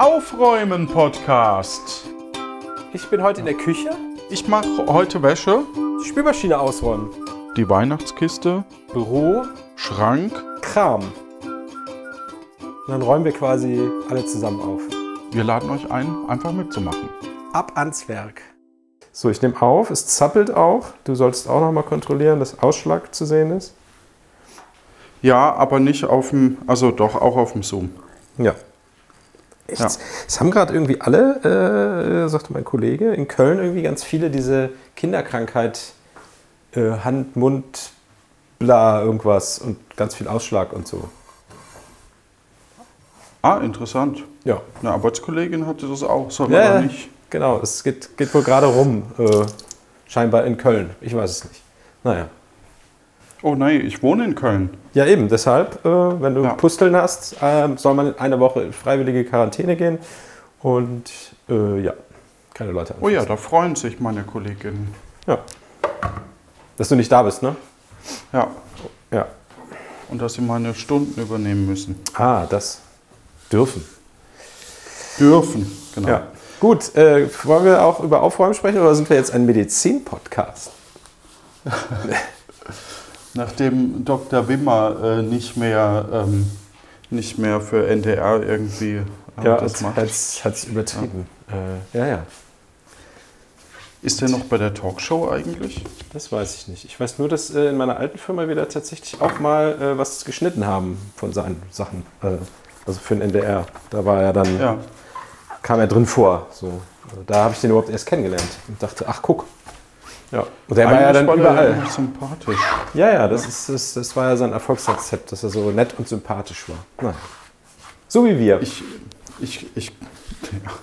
Aufräumen Podcast. Ich bin heute in der Küche. Ich mache heute Wäsche, Die Spülmaschine ausräumen. die Weihnachtskiste, Büro, Schrank. Kram. Und dann räumen wir quasi alle zusammen auf. Wir laden euch ein, einfach mitzumachen. Ab ans Werk. So, ich nehme auf. Es zappelt auch. Du solltest auch noch mal kontrollieren, dass Ausschlag zu sehen ist. Ja, aber nicht auf dem, also doch auch auf dem Zoom. Ja. Echt? Ja. Es haben gerade irgendwie alle, äh, sagte mein Kollege, in Köln irgendwie ganz viele diese Kinderkrankheit, äh, Hand, Mund, bla, irgendwas und ganz viel Ausschlag und so. Ah, interessant. Ja. Eine Arbeitskollegin hatte das auch, soll man ja. nicht. Genau, es geht, geht wohl gerade rum, äh, scheinbar in Köln. Ich weiß es nicht. Naja. Oh nein, ich wohne in Köln. Ja, eben, deshalb, äh, wenn du Ja. Pusteln hast, ähm, soll man in eine Woche in freiwillige Quarantäne gehen und äh, ja, keine Leute Oh ja, da freuen sich meine Kolleginnen. ja. Dass du nicht da bist, ne? Ja, Ja. und dass sie meine Stunden übernehmen müssen. Ah, das dürfen. Dürfen, genau. Ja. Gut, äh, wollen wir auch über Aufräumen sprechen oder sind wir jetzt ein Medizin-Podcast? Nachdem Dr. Wimmer äh, nicht, mehr, ähm, nicht mehr für NDR irgendwie äh, Ja, das macht. hat es übertrieben. Äh, ja, ja. Ist der noch bei der Talkshow eigentlich? Das weiß ich nicht. Ich weiß nur, dass äh, in meiner alten Firma wir da tatsächlich auch mal äh, was geschnitten haben von seinen Sachen. Äh, also für den NDR. Da war er dann, Ja. kam er drin vor. So. Also Da habe ich den überhaupt erst kennengelernt und dachte, ach guck. Ja. Und der war ja dann überall. immer sympathisch. Ja, ja, das, ist, das, das war ja sein Erfolgsrezept, dass er so nett und sympathisch war. Naja. So wie wir. Ich, ich, ich,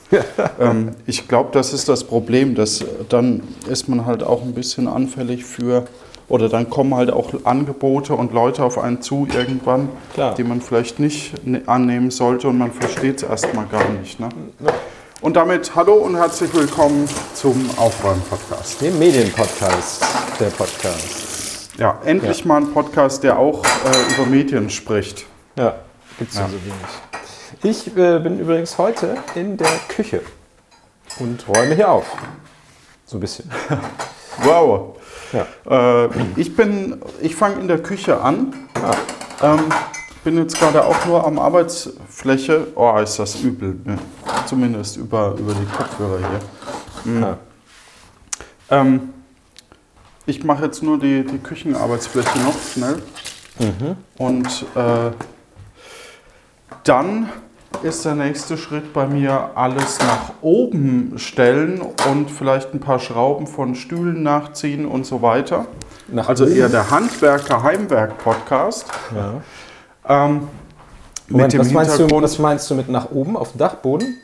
ähm, ich glaube, das ist das Problem, dass dann ist man halt auch ein bisschen anfällig für, oder dann kommen halt auch Angebote und Leute auf einen zu irgendwann, Klar. die man vielleicht nicht ne- annehmen sollte und man versteht es erstmal gar nicht. Ne? Und damit hallo und herzlich willkommen zum Aufräumen-Podcast. Den Medienpodcast, der Podcast. Ja, endlich mal ein Podcast, der auch äh, über Medien spricht. Ja, gibt's ja. Ja. so wenig. Ich äh, bin übrigens heute in der Küche und räume hier auf. So ein bisschen. Wow. Ja. Äh, ich bin, ich fange in der Küche an. Ah. Ähm, bin jetzt gerade auch nur am Arbeitsfläche. Oh, ist das übel. Ne? Zumindest über, über die Kopfhörer hier. Mhm. Ah. Ähm, ich mache jetzt nur die, die Küchenarbeitsfläche noch schnell. Und äh, dann ist der nächste Schritt bei mir alles nach oben stellen und vielleicht ein paar Schrauben von Stühlen nachziehen und so weiter. Nach Also oben? eher der Handwerker-Heimwerk-Podcast. Ja. Ähm, Moment, mit dem was, meinst du, was meinst du mit nach oben auf dem Dachboden?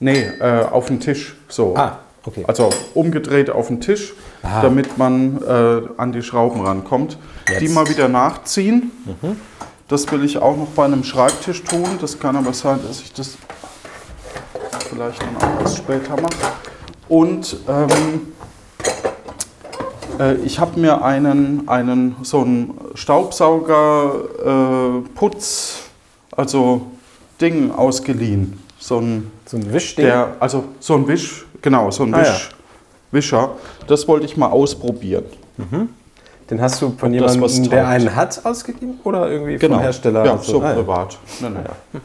nee, äh, auf dem Tisch. So. Ah, okay. Also umgedreht auf den Tisch, Aha. damit man äh, an die Schrauben rankommt. Jetzt. Die mal wieder nachziehen. Das will ich auch noch bei einem Schreibtisch tun. Das kann aber sein, dass ich das vielleicht dann auch erst später mache. Und ähm, äh, ich habe mir einen, einen so einen Staubsauger äh, also Ding ausgeliehen. So ein So ein Wischding? der, also so ein Wisch, genau, so ein Ah, Wisch, Wischer. Das wollte ich mal ausprobieren. Den hast du von Ob was jemandem, der einen hat, ausgegeben? Oder irgendwie vom Hersteller? Ja, Also, so ah, ja. privat. Nee, nee.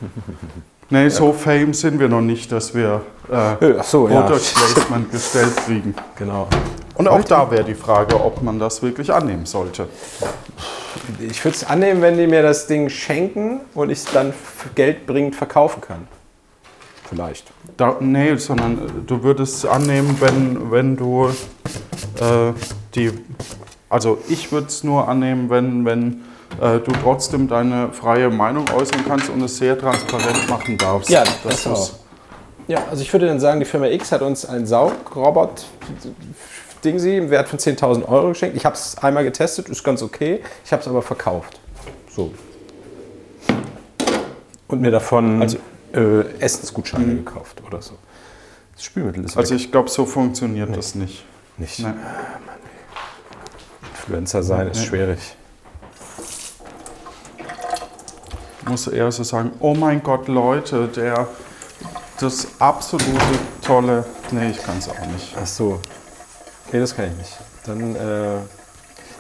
nee so fame sind wir noch nicht, dass wir äh, Äh, so, ja. Product Placement gestellt kriegen. Genau. Und auch da wäre die Frage, ob man das wirklich annehmen sollte. Ich würde es annehmen, wenn die mir das Ding schenken und ich es dann geldbringend verkaufen kann. Vielleicht. Da, nee, sondern äh, du würdest es annehmen, wenn, wenn du äh, die. Also ich würde es nur annehmen, wenn, wenn äh, du trotzdem deine freie Meinung äußern kannst und es sehr transparent machen darfst. Ja, das das auch. Ja, also ich würde dann sagen, die Firma X hat uns einen Saugrobot Dingsy im Wert von 10.000 Euro geschenkt. Ich habe es einmal getestet, ist ganz okay. Ich habe es aber verkauft. So. Und mir davon Also- äh, Essensgutscheine gekauft oder so. Das Spülmittel ist Also weg. ich glaube, so funktioniert das nicht. nicht. Nee. Influencer sein ist Nee. schwierig. muss eher so sagen, oh mein Gott, Leute, der das absolute tolle. Nee, ich kann es auch nicht. Ach so. Nee, das kann ich nicht. Dann, äh,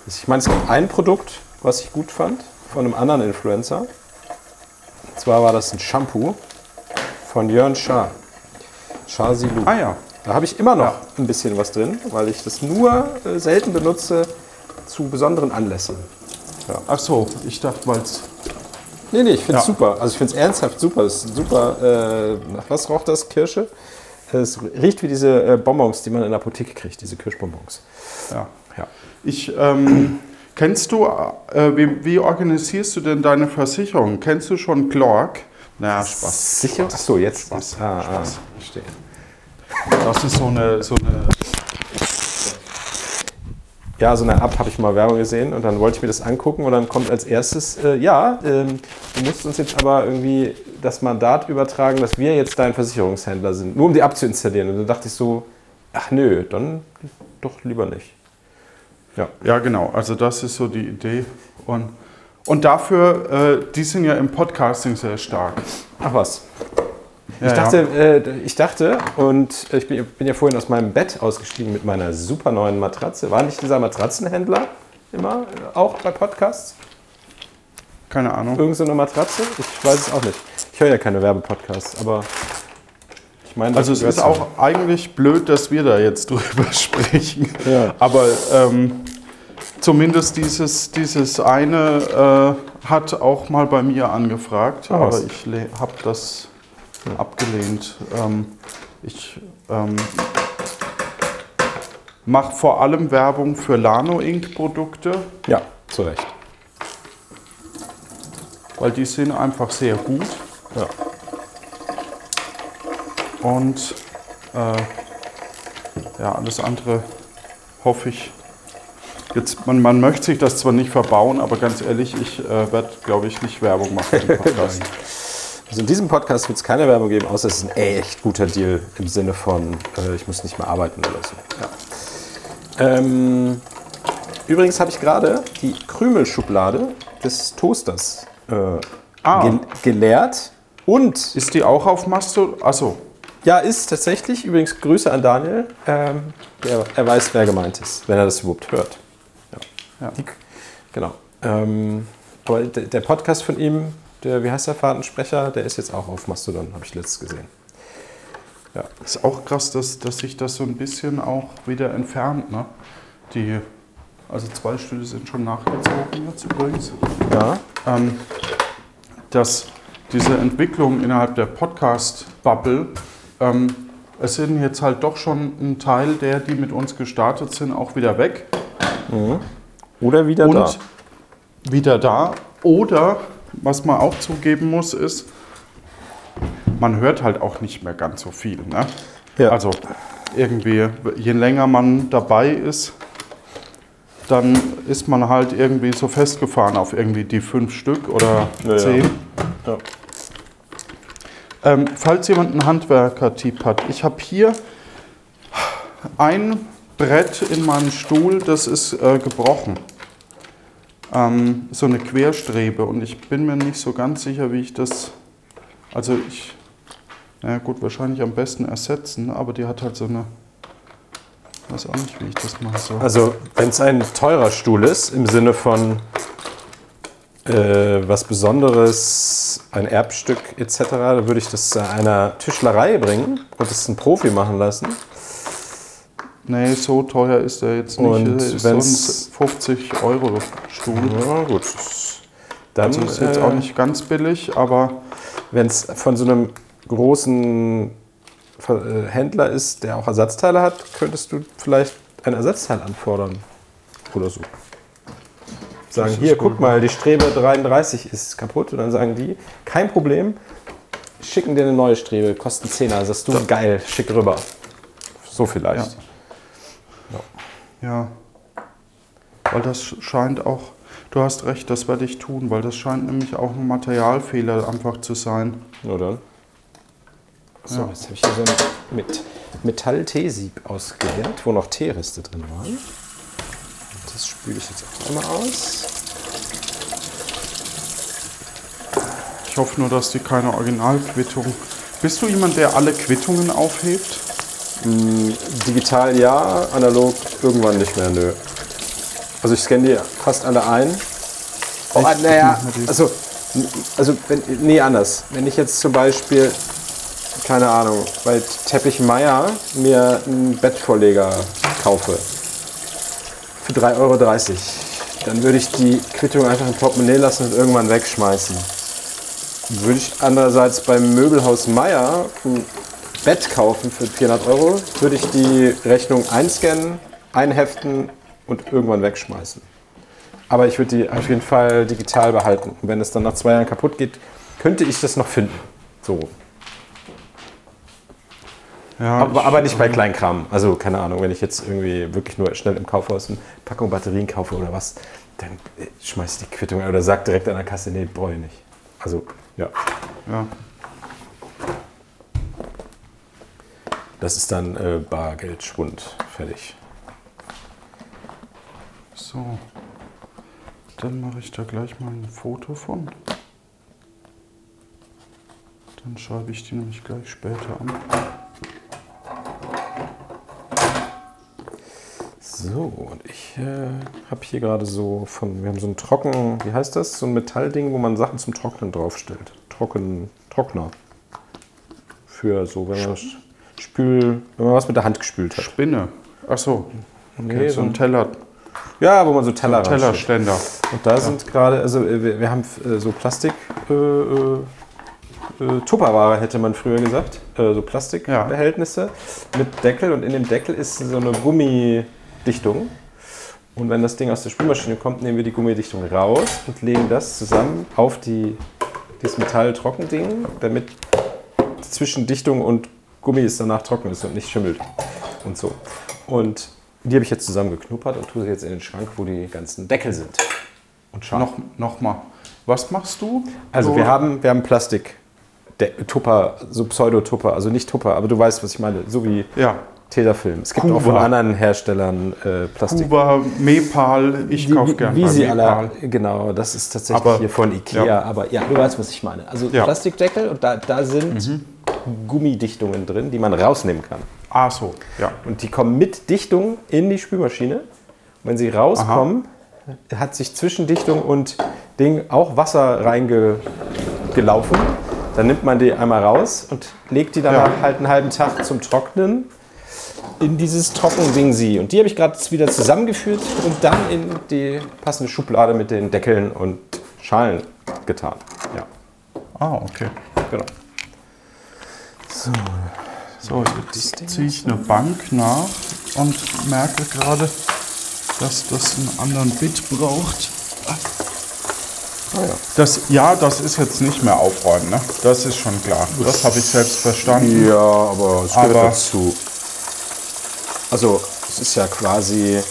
ich meine, es gibt ein Produkt, was ich gut fand, von einem anderen Influencer. Und zwar war das ein Shampoo von Jörn Schaar. Schaar Silu. Ah ja. Da habe ich immer noch ein bisschen was drin, weil ich das nur äh, selten benutze zu besonderen Anlässen. Ach so, ich dachte, weil es. Nee, nee, ich finde es Ja. super. Also ich finde es ernsthaft super. Es ist super. Äh, nach was raucht das? Kirsche? Es riecht wie diese äh, Bonbons, die man in der Apotheke kriegt, diese Kirschbonbons. Ja. Ja. Ich, ähm, kennst du, äh, wie, wie organisierst du denn deine Versicherung? Kennst du schon Clark? Na, Spaß. Sicher? Achso, jetzt. Spaß, Ah, ah, Spaß. verstehe. Das ist so eine, so eine Ja, so eine App habe ich mal Werbung gesehen und dann wollte ich mir das angucken und dann kommt als erstes, äh, ja, ähm, du musst uns jetzt aber irgendwie das Mandat übertragen, dass wir jetzt dein Versicherungshändler sind, nur um die App zu installieren. Und dann dachte ich so, ach nö, dann doch lieber nicht. Ja. Ja, genau. Also das ist so die Idee. Und, und dafür, äh, die sind ja im Podcasting sehr stark. Ach was. Ja, ich, dachte, äh, ich dachte, und ich bin, bin ja vorhin aus meinem Bett ausgestiegen mit meiner super neuen Matratze. War nicht dieser Matratzenhändler immer auch bei Podcasts? keine Ahnung. Irgend so eine Matratze? Ich weiß es auch nicht. Ich höre ja keine Werbepodcasts, aber ich meine, Also es ist auch eigentlich blöd, dass wir da jetzt drüber sprechen. Ja. Aber ähm, zumindest dieses, dieses eine äh, hat auch mal bei mir angefragt, Ah, aber was? ich habe das abgelehnt. Ähm, ich ähm, mache vor allem Werbung für Lano Ink Produkte. Ja, zu Recht. weil die sind einfach sehr gut. Ja. Und äh, ja, alles andere hoffe ich. Jetzt, man, man möchte sich das zwar nicht verbauen, aber ganz ehrlich, ich äh, werde, glaube ich, nicht Werbung machen im Podcast. Also in diesem Podcast wird es keine Werbung geben, außer es ist ein echt guter Deal im Sinne von, äh, ich muss nicht mehr arbeiten oder so. Ja. Ähm, übrigens habe ich gerade die Krümelschublade des Toasters äh, Ah. ge geleert und Ist die auch auf Masto? Achso, ja, ist tatsächlich, übrigens Grüße an Daniel, ähm, der, er weiß, wer gemeint ist, wenn er das überhaupt hört. ja. Die, genau. Ähm, aber der Podcast von ihm, der, wie heißt der Fahrtensprecher, der ist jetzt auch auf Mastodon, habe ich letztes gesehen. Ja. ist auch krass, dass, dass sich das so ein bisschen auch wieder entfernt. Ne? Die, also zwei Stühle sind schon nachgezogen jetzt übrigens. Ja. ähm, dass diese Entwicklung innerhalb der Podcast-Bubble, ähm, es sind jetzt halt doch schon ein Teil der, die mit uns gestartet sind, auch wieder weg Oder wieder und da. wieder da. Oder, was man auch zugeben muss, ist, man hört halt auch nicht mehr ganz so viel. Ne? Ja. Also irgendwie, je länger man dabei ist, dann ist man halt irgendwie so festgefahren auf irgendwie die fünf Stück oder Ja, zehn. Ja. Ähm, falls jemand einen Handwerker-Tipp hat, ich habe hier ein Brett in meinem Stuhl, das ist äh, gebrochen. Ähm, so eine Querstrebe und ich bin mir nicht so ganz sicher, wie ich das. Also ich. Na gut, wahrscheinlich am besten ersetzen, aber die hat halt so eine. Weiß auch nicht, wie ich das machen soll. Also, wenn es ein teurer Stuhl ist, im Sinne von äh, was Besonderes, ein Erbstück etc., dann würde ich das einer Tischlerei bringen und das einen Profi machen lassen. Nee, so teuer ist der jetzt nicht. Und ist ein wenn's- 50 Euro Stuhl. Ja, gut. Dann Also ist jetzt auch äh, nicht ganz billig, aber Wenn es von so einem großen äh, Händler ist, der auch Ersatzteile hat, könntest du vielleicht ein Ersatzteil anfordern. Oder so. Sagen, hier, guck mal, die Strebe 33 ist kaputt. Und dann sagen die, kein Problem, schicken dir eine neue Strebe, kosten 10er. Sagst du, geil, schick rüber. So vielleicht. Ja. Weil das scheint auch, du hast recht, das werde ich tun, weil das scheint nämlich auch ein Materialfehler einfach zu sein. Nur dann. So, Ja. jetzt habe ich hier so ein mit Metall-Teesieb ausgeleert, wo noch Teereste drin waren. Das spüle ich jetzt auch einmal aus. Ich hoffe nur, dass die keine Originalquittung Bist du jemand, der alle Quittungen aufhebt? Digital ja, analog irgendwann nicht mehr, nö. Also ich scanne die fast alle ein. Oh, Echt? naja, also, also wenn, nee, anders. Wenn ich jetzt zum Beispiel, keine Ahnung, bei Teppich Meier mir einen Bettvorleger kaufe für 3,30 Euro, dann würde ich die Quittung einfach im Portemonnaie lassen und irgendwann wegschmeißen. Würde ich andererseits beim Möbelhaus Meier Bett kaufen für 400 Euro, würde ich die Rechnung einscannen, einheften und irgendwann wegschmeißen. Aber ich würde die auf jeden Fall digital behalten. Und wenn es dann nach zwei Jahren kaputt geht, könnte ich das noch finden. So. Ja, Aber, aber nicht bei Kleinkram. Also keine Ahnung, wenn ich jetzt irgendwie wirklich nur schnell im Kaufhaus eine Packung Batterien kaufe oder was, dann äh, schmeiß ich die Quittung oder sag direkt an der Kasse, nee, brauche ich nicht. Also ja, ja. Das ist dann äh, Bargeldschwund. Fertig. So. Dann mache ich da gleich mal ein Foto von. Dann schreibe ich die nämlich gleich später an. So, und ich äh, habe hier gerade so von, wir haben so ein Trocken, wie heißt das? So ein Metallding, wo man Sachen zum Trocknen draufstellt. Trocken, Trockner. Für so, wenn man Spül, wenn man was mit der Hand gespült hat. Spinne. Ach so. Okay, Nee, so ein Teller, Ja, wo man so Teller reinstellt. Tellerständer. Und da sind gerade, also äh, wir, wir haben äh, so Plastik, äh, äh, äh, Tupperware hätte man früher gesagt, äh, so Plastikbehältnisse mit Deckel und in dem Deckel ist so eine Gummidichtung. Und wenn das Ding aus der Spülmaschine kommt, nehmen wir die Gummidichtung raus und legen das zusammen auf die, dieses Metalltrockending, damit zwischen Dichtung und Gummi es danach trocken ist und nicht schimmelt und so. Und die habe ich jetzt zusammengeknuppert und tue sie jetzt in den Schrank, wo die ganzen Deckel sind. Und Schalen. Noch, noch mal. Was machst du? Also wir haben, wir haben Plastik, De Tupper, so Pseudo-Tupper, also nicht Tupper, aber du weißt, was ich meine, so wie Ja. Tesafilm. Es gibt Kuba. auch von anderen Herstellern äh, Plastik. Kuba, Mepal, ich kaufe gerne Wie sie Mepal. alle, genau, das ist tatsächlich Aber- hier von Ikea, ja. aber ja, du weißt, was ich meine. Also Ja. Plastikdeckel und da, da sind Mhm. Gummidichtungen drin, die man rausnehmen kann. Ah so, ja. Und die kommen mit Dichtung in die Spülmaschine. Und wenn sie rauskommen, hat sich zwischen Dichtung und Ding auch Wasser reingelaufen. Dann nimmt man die einmal raus und legt die dann Ja. halt einen halben Tag zum Trocknen in dieses Trockending sie. Und die habe ich gerade wieder zusammengeführt und dann in die passende Schublade mit den Deckeln und Schalen getan. Ja, Ah, okay. genau. So, jetzt ziehe ich eine Bank nach und merke gerade, dass das einen anderen Bit braucht. Ah, ja. Das, ja, das ist jetzt nicht mehr aufräumen, ne? Das ist schon klar. Das habe ich selbst verstanden. Ja, aber es gehört Aber- dazu. Also, es ist ja quasi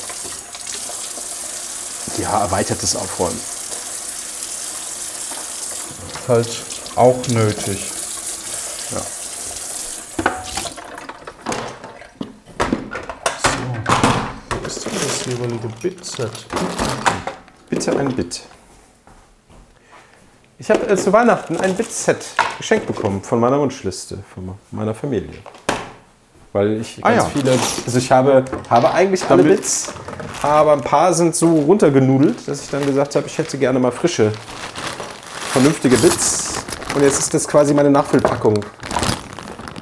ja, erweitertes Aufräumen. Halt auch nötig. Ja. So. Wo ist denn das Bitset? Bitte ein Bit. Ich habe äh, zu Weihnachten ein Bit-Set geschenkt bekommen von meiner Wunschliste, von meiner Familie. Weil ich Ah, ganz ja. viele, also ich habe, habe eigentlich alle Damit- Bits, aber ein paar sind so runtergenudelt, dass ich dann gesagt habe, ich hätte gerne mal frische, vernünftige Bits. Und jetzt ist das quasi meine Nachfüllpackung.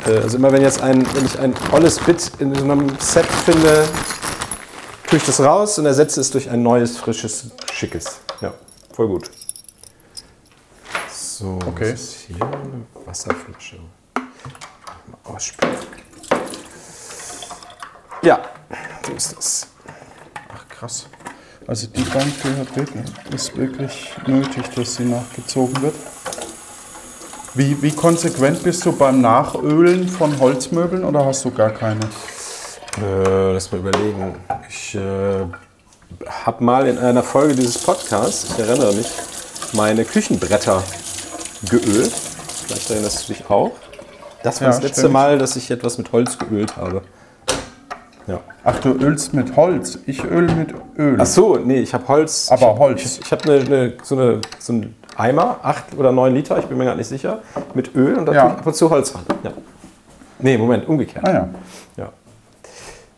Äh, Also immer wenn jetzt ein, wenn ich ein olles Bit in so einem Set finde, tue ich das raus und ersetze es durch ein neues, frisches, schickes. Ja, voll gut. So, Okay. was ist hier? Eine Wasserflasche. Mal ausspülen. Ja, so ist das. Ach krass. Also die Bank gehört wirklich, ist wirklich nötig, dass sie nachgezogen wird. Wie, wie konsequent bist du beim Nachölen von Holzmöbeln oder hast du gar keine? Äh, lass mal überlegen. Ich äh, habe mal in einer Folge dieses Podcasts, ich erinnere mich, meine Küchenbretter geölt. Vielleicht erinnerst du dich auch. Das war Ja, das letzte stimmt. Mal, dass ich etwas mit Holz geölt habe. Ja. Ach, du ölst mit Holz. Ich öl mit Öl. Ach so, nee, ich habe Holz. Aber ich hab, Holz. Ich, ich habe eine, eine, so, eine, so ein Eimer, 8 oder 9 Liter, ich bin mir gar nicht sicher, mit Öl und da Ja. ab und zu Holz ran. Ja. Nee, Moment, umgekehrt. Ah ja. Ja.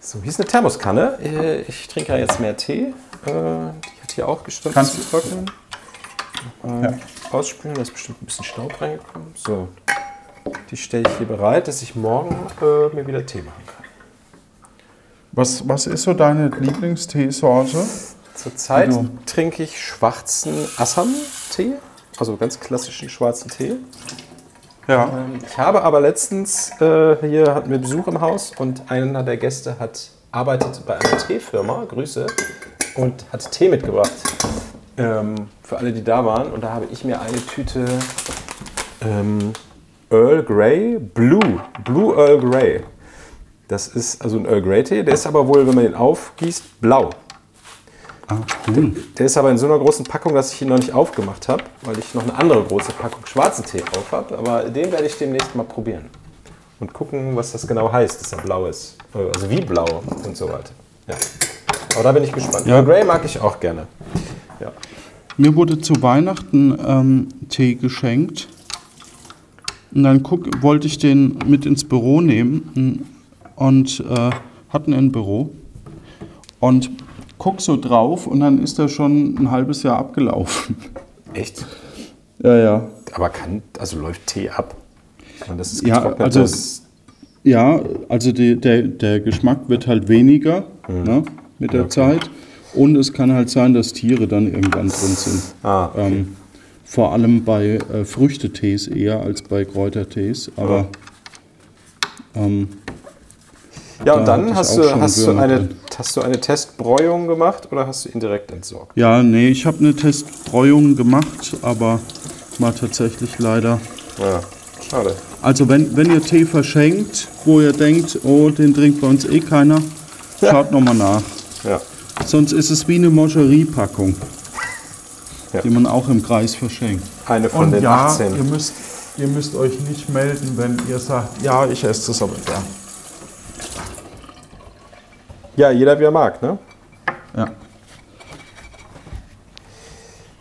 So, hier ist eine Thermoskanne. Äh, Ich trinke ja jetzt mehr Tee. Äh, Die hat hier auch gestanden Kannst- zu trocknen. Äh, Ja. Ausspülen, da ist bestimmt ein bisschen Staub reingekommen. So, die stelle ich hier bereit, dass ich morgen äh, mir wieder Tee machen kann. Was, was ist so deine Lieblingsteesorte? Zurzeit Also- trinke ich schwarzen Assam-Tee, also ganz klassischen schwarzen Tee. Ja. Ähm, Ich habe aber letztens, äh, hier hatten wir Besuch im Haus und einer der Gäste hat arbeitet bei einer Teefirma, Grüße, und hat Tee mitgebracht. Ähm, für alle, die da waren. Und da habe ich mir eine Tüte ähm, Earl Grey Blue, Blue Earl Grey. Das ist also ein Earl Grey Tee, der ist aber wohl, wenn man ihn aufgießt, blau. Ah, cool. Der ist aber in so einer großen Packung, dass ich ihn noch nicht aufgemacht habe, weil ich noch eine andere große Packung schwarzen Tee auf habe. Aber den werde ich demnächst mal probieren. Und gucken, was das genau heißt, dass er blau ist. Also wie blau und so weiter. Ja. Aber da bin ich gespannt. Ja. Grey mag ich auch gerne. Ja. Mir wurde zu Weihnachten ähm, Tee geschenkt. Und dann guck, wollte ich den mit ins Büro nehmen mm, und äh, hatten ein Büro. Und guck so drauf und dann ist er schon ein halbes Jahr abgelaufen. Echt? Ja, ja. Aber kann, also läuft Tee ab? Das ist Ja, also- Ja, also die, der, der Geschmack wird halt weniger ne, mit der Zeit. Und es kann halt sein, dass Tiere dann irgendwann drin sind. ah, Ähm, vor allem bei äh, Früchtetees eher als bei Kräutertees. Aber ähm, ja, da und dann hast du, hast, du eine, drin. hast du eine Testbräuung gemacht oder hast du ihn direkt entsorgt? ja, nee, ich habe eine Testbräuung gemacht, aber war tatsächlich leider. Ja, schade. Also wenn, wenn ihr Tee verschenkt, wo ihr denkt, oh, den trinkt bei uns eh keiner, schaut nochmal nach. Ja. Sonst ist es wie eine Moscherie-Packung, Ja. die man auch im Kreis verschenkt. Eine von Und den ja, 18. Ihr müsst, ihr müsst euch nicht melden, wenn ihr sagt, ja, ich esse das aber gern. Ja, jeder wie er mag, ne? Ja.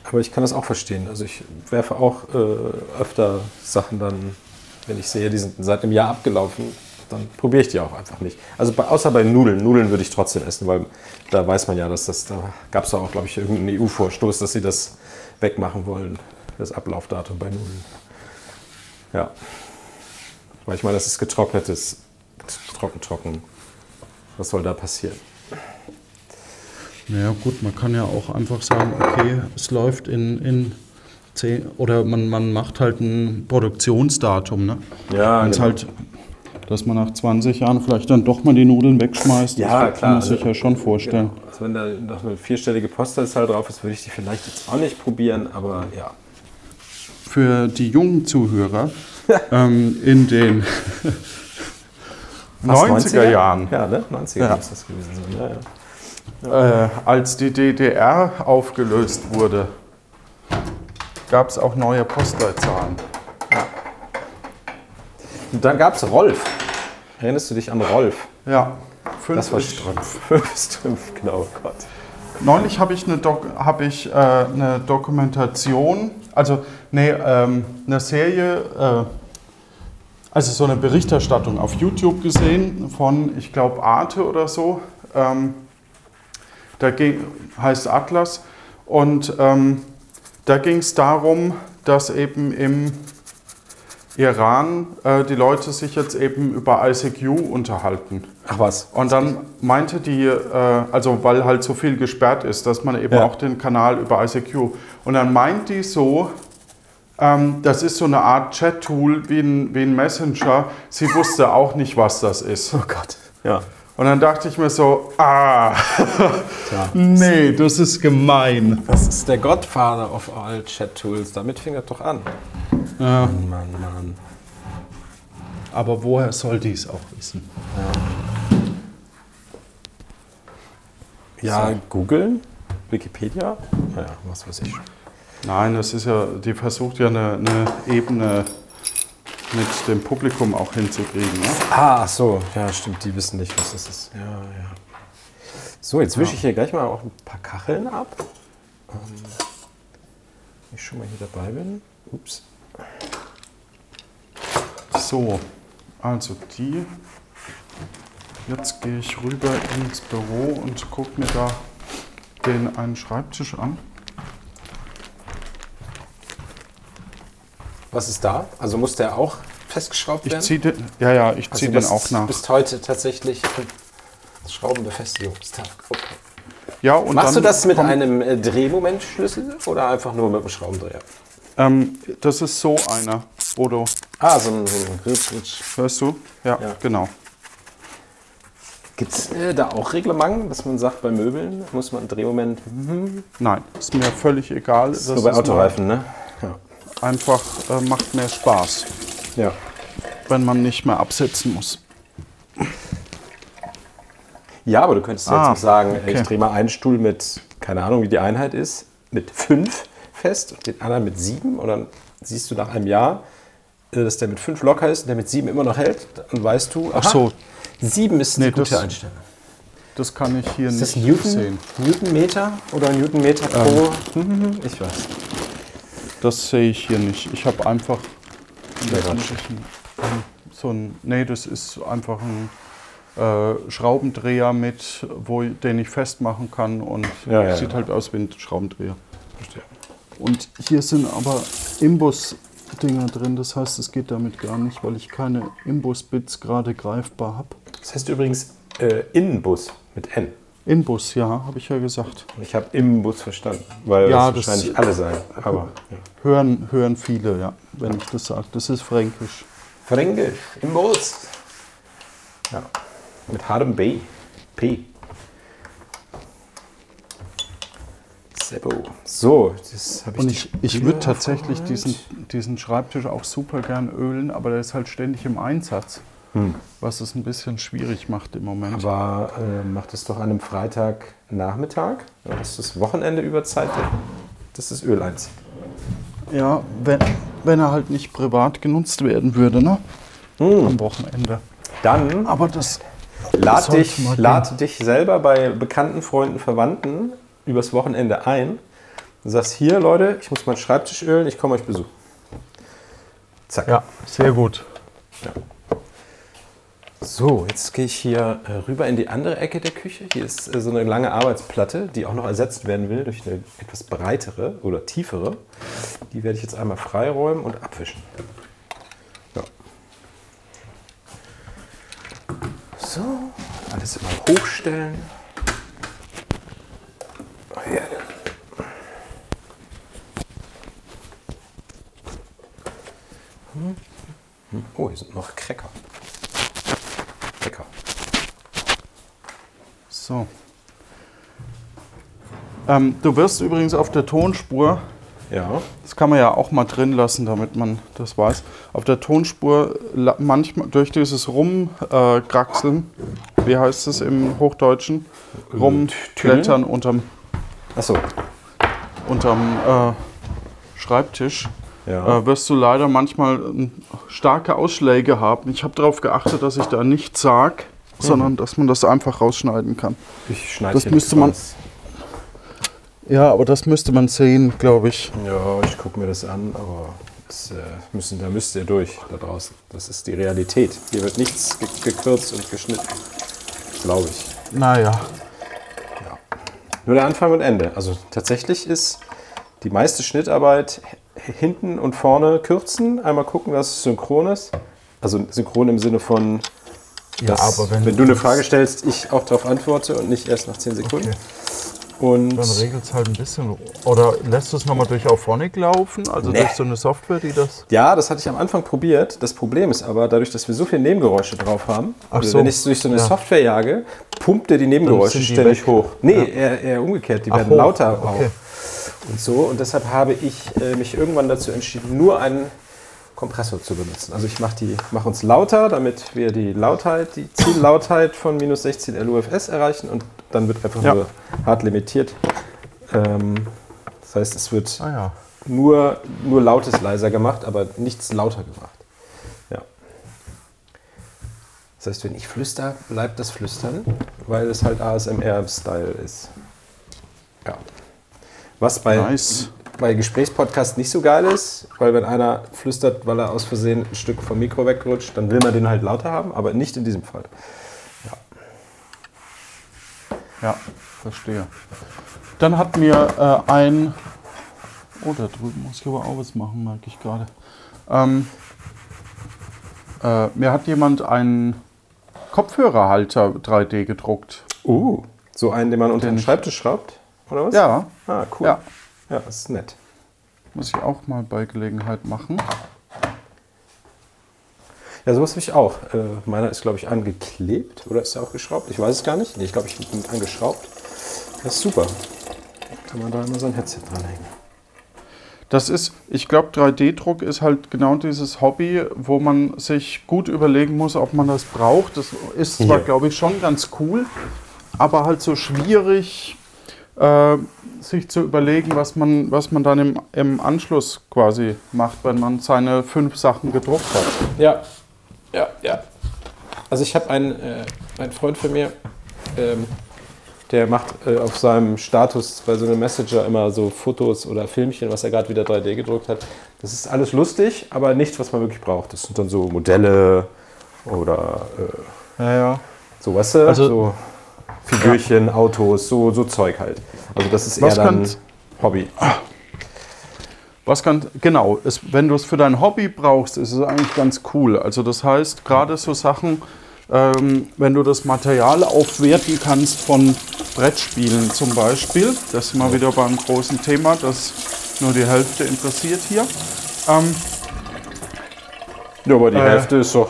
Aber ich kann das auch verstehen. Also ich werfe auch äh, öfter Sachen dann, wenn ich sehe, die sind seit einem Jahr abgelaufen, dann probiere ich die auch einfach nicht. Also bei, außer bei Nudeln. Nudeln würde ich trotzdem essen, weil da weiß man ja, dass das, da gab es auch, glaube ich, irgendeinen EU-Vorstoß, dass sie das wegmachen wollen, das Ablaufdatum bei Nudeln. Ja. Weil ich meine, das ist getrocknetes, trocken, trocken. Was soll da passieren? Naja, gut, man kann ja auch einfach sagen, okay, es läuft in, in zehn, oder man, man macht halt ein Produktionsdatum, ne? Ja, Wenn's genau. halt, dass man nach 20 Jahren vielleicht dann doch mal die Nudeln wegschmeißt, Ja, das klar, kann man sich also- ja schon vorstellen. Also wenn da noch eine vierstellige Postleitzahl drauf ist, würde ich die vielleicht jetzt auch nicht probieren, aber ja. Für die jungen Zuhörer, ähm, in den 90er Jahren, Ja, ne? 90er Ja. muss das gewesen sein. Ja, ja. äh, als die DDR aufgelöst wurde, gab es auch neue Postleitzahlen. Und dann gab es Rolf. Erinnerst du dich an Rolf? Ja, fünf Das war Strumpf. Fünf Strumpf, genau. Oh Gott. Neulich habe ich, eine, Dok hab ich äh, eine Dokumentation, also nee, ähm, eine Serie, äh, also so eine Berichterstattung auf YouTube gesehen von, ich glaube, Arte oder so. Ähm, da ging, heißt Atlas. Und ähm, da ging es darum, dass eben im Iran äh, die Leute sich jetzt eben über ICQ unterhalten. Ach was. Und dann meinte die, äh, also weil halt so viel gesperrt ist, dass man eben Ja. auch den Kanal über ICQ. Und dann meint die so, das ist so eine Art Chat-Tool wie ein, wie ein Messenger. Sie wusste auch nicht, was das ist. Oh Gott. Ja. Und dann dachte ich mir so, ah, nee, das ist gemein. Das ist der Godfather of all Chat-Tools. Damit fing das doch an. Ja, Mann, Mann, Mann. aber woher soll die es auch wissen? Ja, googeln? Wikipedia? Naja, was weiß ich schon. Nein, das ist ja, die versucht ja eine, eine Ebene mit dem Publikum auch hinzukriegen. Ne? Ah, ach so. Ja, stimmt. Die wissen nicht, was das ist. Ja, ja. So, jetzt wische ich hier gleich mal auch ein paar Kacheln ab. Ähm, ich schon mal hier dabei bin. Ups. So, also die. Jetzt gehe ich rüber ins Büro und gucke mir da den einen Schreibtisch an. Was ist da? Also muss der auch festgeschraubt Ich werden? ziehe den, ja, ja, ich ziehe also den auch nach. Bis heute tatsächlich Schraubenbefestigungstag. Okay. Ja, und Machst du das mit einem äh, Drehmomentschlüssel oder einfach nur mit einem Schraubendreher? Ähm, das ist so einer, Bodo. Ah, so ein, so ein. Hörst du? Ja, Ja. genau. Gibt es äh, da auch Reglement, dass man sagt, bei Möbeln muss man Drehmoment Nein, ist mir völlig egal. Das nur bei ist Autoreifen, ne? Einfach äh, macht mehr Spaß, ja. wenn man nicht mehr absetzen muss. Ja, aber du könntest jetzt Ah, auch sagen, okay. ich drehe mal einen Stuhl mit, keine Ahnung, wie die Einheit ist, mit fünf fest und den anderen mit sieben. Und dann siehst du nach einem Jahr, äh, dass der mit fünf locker ist und der mit sieben immer noch hält. Dann weißt du, Ach so, sieben ist eine Nee, gute das- Einstellung. das kann ich hier Ist nicht das Newton, sehen. Newtonmeter oder Newtonmeter pro? Mhm, Ich weiß. Das sehe ich hier nicht. Ich habe einfach so ein. Nee, das ist einfach ein äh, Schraubendreher mit, wo, den ich festmachen kann und Ja, ja, sieht ja. halt aus wie ein Schraubendreher. Verstehe. Und hier sind aber Imbus-Dinger drin, das heißt, es geht damit gar nicht, weil ich keine Imbus-Bits gerade greifbar habe. Das heißt übrigens äh, Innenbus mit N. Inbus, ja, habe ich ja gesagt. Ich habe im Bus verstanden, weil Ja, das wahrscheinlich alle sein. Aber ja. Hören, hören viele, ja, wenn ich das sage. Das ist fränkisch. Fränkisch, im Bus. Ja. Mit hartem B. P. Sebo. So, das habe ich. Und ich, ich würde tatsächlich diesen, diesen Schreibtisch auch super gern ölen, aber der ist halt ständig im Einsatz, was es ein bisschen schwierig macht im Moment. Aber äh, macht es doch an einem Freitagnachmittag. Ja, das ist das Wochenende über Zeit, das Öl einzieht. ja, wenn, wenn er halt nicht privat genutzt werden würde, ne? Am Wochenende. Dann Aber das lad dich, lad dich selber bei bekannten Freunden, Verwandten übers Wochenende ein. Du sagst, hier Leute, ich muss meinen Schreibtisch ölen, ich komme euch besuchen. Zack. Ja, sehr gut. So, jetzt gehe ich hier äh, rüber in die andere Ecke der Küche. Hier ist äh, so eine lange Arbeitsplatte, die auch noch ersetzt werden will durch eine etwas breitere oder tiefere. Die werde ich jetzt einmal freiräumen und abwischen. Ja. So, alles immer hochstellen. Oh, ja. Hm. Hm. Oh, hier sind noch Cracker. Lecker. So. Ähm, du wirst übrigens auf der Tonspur, Ja. das kann man ja auch mal drin lassen, damit man das weiß, auf der Tonspur manchmal durch dieses Rumkraxeln, wie heißt es im Hochdeutschen, Rumklettern unterm, Achso. unterm äh, Schreibtisch, Ja. äh, wirst du leider manchmal ähm, starke Ausschläge haben. Ich habe darauf geachtet, dass ich da nichts sage, sondern dass man das einfach rausschneiden kann. Ich schneide Das müsste man- raus. Ja, aber das müsste man sehen, glaube ich. Ja, ich gucke mir das an, aber das, äh, müssen, da müsst ihr durch da draußen. Das ist die Realität. Hier wird nichts ge gekürzt und geschnitten. Glaube ich. Naja. Nur der Anfang und Ende. Also tatsächlich ist die meiste Schnittarbeit hinten und vorne kürzen. Einmal gucken, dass es synchron ist. Also synchron im Sinne von, Ja, dass, aber wenn- wenn du eine Frage stellst, ich auch darauf antworte und nicht erst nach 10 Sekunden. Okay. Und Dann regelt es halt ein bisschen. Oder lässt du es nochmal durch Auphonic laufen? Also Nee. durch so eine Software, die das. Ja, das hatte ich am Anfang probiert. Das Problem ist aber, dadurch, dass wir so viele Nebengeräusche drauf haben, also so. wenn ich es durch so eine Ja. Software jage, pumpt er die Nebengeräusche ständig hoch. Nee, Ja. eher, eher umgekehrt, die Ach, werden hoch. lauter Okay. auch. Und so. Und deshalb habe ich äh, mich irgendwann dazu entschieden, nur einen Kompressor zu benutzen. Also ich mache die, mach uns lauter, damit wir die Lautheit, die Ziellautheit von minus 16 LUFS erreichen und dann wird einfach Ja. nur hart limitiert. Ähm, das heißt, es wird Ah ja. nur, nur Lautes leiser gemacht, aber nichts lauter gemacht. Ja. Das heißt, wenn ich flüster, bleibt das Flüstern, weil es halt ASMR-Style ist. Ja. Was bei, Nice. Bei Gesprächspodcasts nicht so geil ist, weil wenn einer flüstert, weil er aus Versehen ein Stück vom Mikro wegrutscht, dann will man den halt lauter haben, aber nicht in diesem Fall. Ja, verstehe. Dann hat mir äh, ein. Oh, da drüben muss ich aber auch was machen, merke ich gerade. Ähm, äh, mir hat jemand einen Kopfhörerhalter 3D gedruckt. Uh, so einen, den man unter den Den- Schreibtisch schraubt, oder was? Ja, Ah, cool. ja. Ja, das ist nett. Muss ich auch mal bei Gelegenheit machen. Ja, sowas habe ich auch. Äh, meiner ist, glaube ich, angeklebt oder ist er auch geschraubt? Ich weiß es gar nicht. Nee, ich glaube, ich bin angeschraubt. Das ist super. Kann man da immer sein Headset dranhängen. Das ist, ich glaube, 3D-Druck ist halt genau dieses Hobby, wo man sich gut überlegen muss, ob man das braucht. Das ist zwar, glaube ich, schon ganz cool, aber halt so schwierig, äh, sich zu überlegen, was man, was man dann im, im Anschluss quasi macht, wenn man seine fünf Sachen gedruckt hat. Ja, ja, ja. Also ich habe einen, äh, einen Freund von mir, ähm, der macht äh, auf seinem Status bei so einem Messenger immer so Fotos oder Filmchen, was er gerade wieder 3D gedruckt hat. Das ist alles lustig, aber nichts, was man wirklich braucht. Das sind dann so Modelle oder äh, Ja, ja. so, weißt du, Also- so Figürchen, Autos, so, so Zeug halt. Also das ist Was eher dann kann- Hobby. Was kann, genau, es, wenn du es für dein Hobby brauchst, ist es eigentlich ganz cool. Also das heißt, gerade so Sachen, ähm, wenn du das Material aufwerten kannst von Brettspielen zum Beispiel, das ist mal wieder beim großen Thema, das nur die Hälfte interessiert hier. Ähm, Ja, aber die Äh. Hälfte ist doch,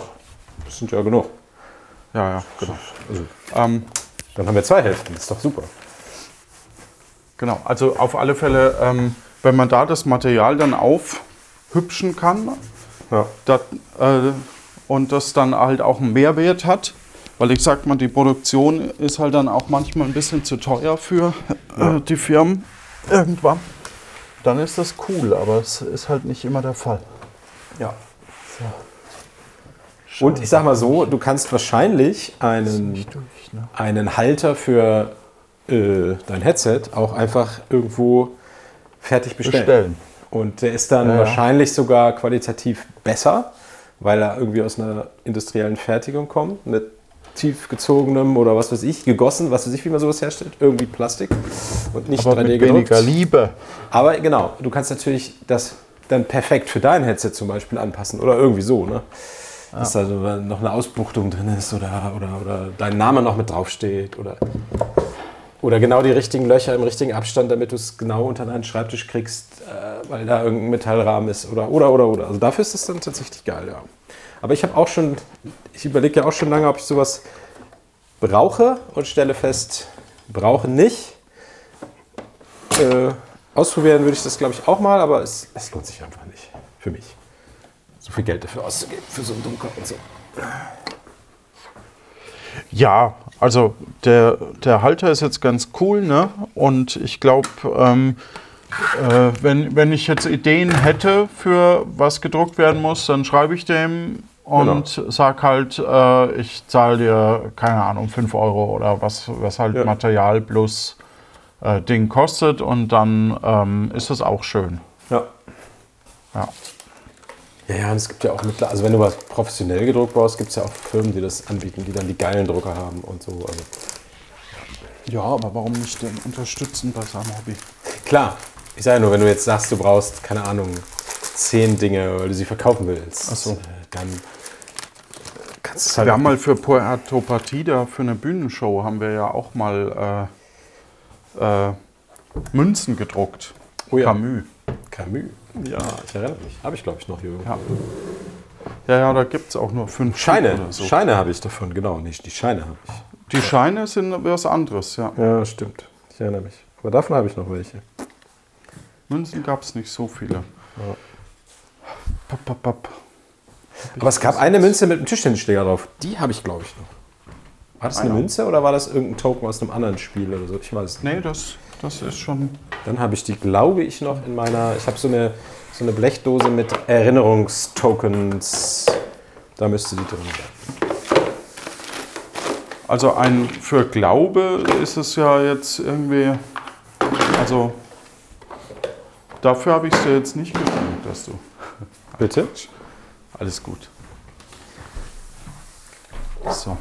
das sind ja genug. ja, ja, genau. Also, Ähm, dann haben wir zwei Hälften, das ist doch super. Genau, also auf alle Fälle, ähm, wenn man da das Material dann aufhübschen kann Ja. dat, äh, und das dann halt auch einen Mehrwert hat, weil ich sag mal, die Produktion ist halt dann auch manchmal ein bisschen zu teuer für äh, die Firmen irgendwann, dann ist das cool, aber es ist halt nicht immer der Fall. Ja. Und ich sag mal so, du kannst wahrscheinlich einen, durch, ne? einen Halter für äh, dein Headset auch einfach irgendwo fertig bestellen. Bestellen. Und der ist dann Ja, ja. wahrscheinlich sogar qualitativ besser, weil er irgendwie aus einer industriellen Fertigung kommt, mit tiefgezogenem oder was weiß ich, gegossen, was weiß ich, wie man sowas herstellt, irgendwie Plastik und nicht Aber 3D mit gedruckt. weniger Liebe. Aber genau, du kannst natürlich das dann perfekt für dein Headset zum Beispiel anpassen oder irgendwie so, ne? Dass da noch eine Ausbuchtung drin ist oder, oder, oder dein Name noch mit draufsteht oder, oder genau die richtigen Löcher im richtigen Abstand, damit du es genau unter deinen Schreibtisch kriegst, äh, weil da irgendein Metallrahmen ist oder, oder, oder, oder. Also dafür ist es dann tatsächlich geil, ja. Aber ich habe auch schon, ich überlege ja auch schon lange, ob ich sowas brauche und stelle fest, brauche nicht. Äh, ausprobieren würde ich das, glaube ich, auch mal, aber es, es lohnt sich einfach nicht. Für mich. So viel Geld dafür auszugeben, für so einen Drucker und so. Ja, also der, der Halter ist jetzt ganz cool, ne? Und ich glaube, ähm, äh, wenn, wenn ich jetzt Ideen hätte für was gedruckt werden muss, dann schreibe ich dem und sag halt, äh, ich zahle dir, keine Ahnung, 5 Euro oder was, was halt Ja. Material plus äh, Ding kostet und dann ähm, ist das auch schön. Ja. Ja. Ja, ja, und es gibt ja auch mittlerweile, also wenn du was professionell gedruckt brauchst, gibt es ja auch Firmen, die das anbieten, die dann die geilen Drucker haben und so. Also, ja, aber warum nicht den unterstützen bei seinem Hobby? klar, ich sage nur, wenn du jetzt sagst, du brauchst, keine Ahnung, zehn Dinge, weil du sie verkaufen willst, Ach so. äh, dann kannst du es halt. Wir haben mal für Puerto Partida, für eine Bühnenshow, haben wir ja auch mal äh, äh, Münzen gedruckt. Oh ja. Camus. Camus. Ja, ich erinnere mich. Habe ich, glaube ich, noch hier irgendwo. Ja. Ja, ja, da gibt es auch nur fünf Scheine. So. Scheine habe ich davon, genau. Nicht die Scheine habe ich. Die Scheine sind was anderes, ja. Ja, stimmt. Ich erinnere mich. Aber davon habe ich noch welche. Münzen gab es nicht so viele. Papp, papp, papp. Aber es gab eine Münze mit einem Tischtennisschläger drauf. Die habe ich, glaube ich, noch. War das eine Einer. Münze oder war das irgendein Token aus einem anderen Spiel oder so? Ich weiß es nicht. Nee, das, das ist schon. Dann habe ich die, glaube ich, noch in meiner. Ich habe so eine, so eine Blechdose mit Erinnerungstokens. Da müsste die drin sein. Also ein für Glaube ist es ja jetzt irgendwie. Also Dafür habe ich es dir jetzt nicht geschenkt, dass du. Bitte? Alles gut. So.